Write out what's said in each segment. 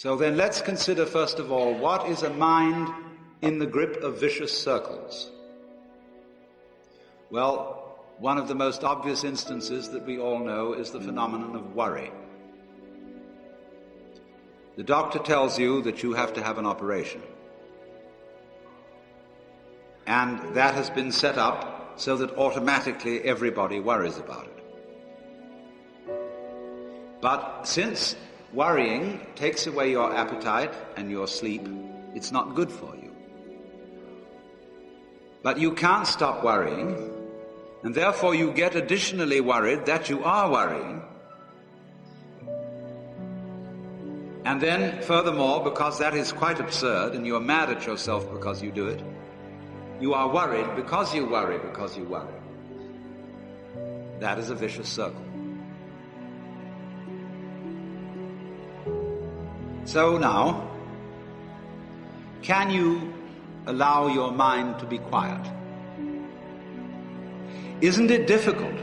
So then let's consider first of all what is a mind in the grip of vicious circles? Well, one of the most obvious instances that we all know is the phenomenon of worry. The doctor tells you that you have to have an operation. And that has been set up so that automatically everybody worries about it. But since worrying takes away your appetite and your sleep, it's not good for you. But you can't stop worrying, and therefore you get additionally worried that you are worrying. And then, furthermore, because that is quite absurd and you are mad at yourself because you do it, you are worried because you worry because you worry. That is a vicious circle. So now, can you allow your mind to be quiet? Isn't it difficult?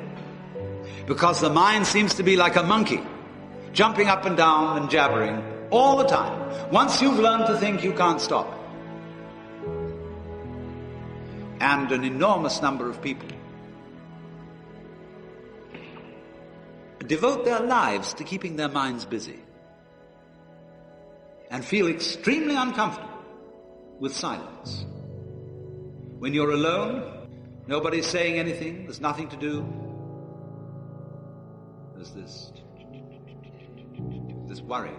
Because the mind seems to be like a monkey, jumping up and down and jabbering all the time. Once you've learned to think, you can't stop. And an enormous number of people devote their lives to keeping their minds busy and feel extremely uncomfortable with silence. When you're alone, nobody's saying anything, there's nothing to do. There's this, this worry,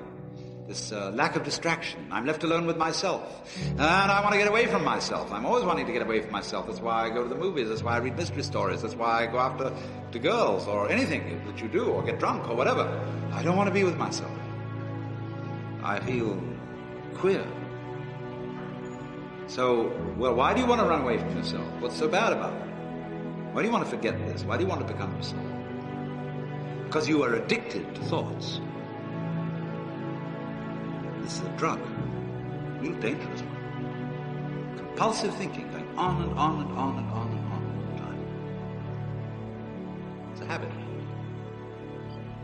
this uh, lack of distraction. I'm left alone with myself. And I want to get away from myself. I'm always wanting to get away from myself. That's why I go to the movies. That's why I read mystery stories. That's why I go after to girls or anything that you do or get drunk or whatever. I don't want to be with myself. I feel queer. So, well, why do you want to run away from yourself? What's so bad about it? Why do you want to forget this? Why do you want to become yourself? Because you are addicted to thoughts. This is a drug, a real dangerous one. Compulsive thinking, going on and on and on and on and on all the time. It's a habit.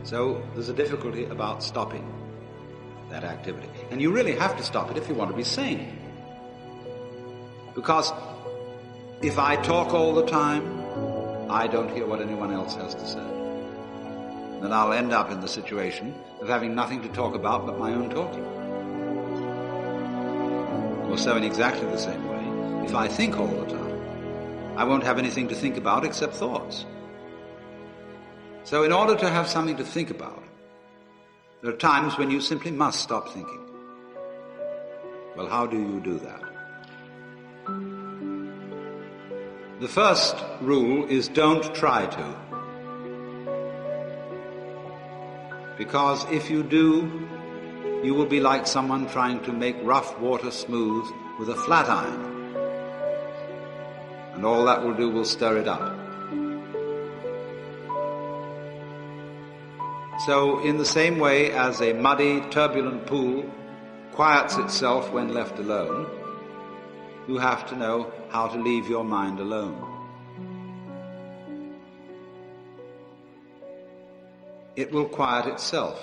So there's a difficulty about stopping that activity. And you really have to stop it if you want to be sane. Because if I talk all the time, I don't hear what anyone else has to say. Then I'll end up in the situation of having nothing to talk about but my own talking. Or so in exactly the same way, if I think all the time, I won't have anything to think about except thoughts. So in order to have something to think about, there are times when you simply must stop thinking. Well, how do you do that? The first rule is don't try to. Because if you do, you will be like someone trying to make rough water smooth with a flat iron. And all that will do will stir it up. So, in the same way as a muddy, turbulent pool quiets itself when left alone, you have to know how to leave your mind alone. It will quiet itself.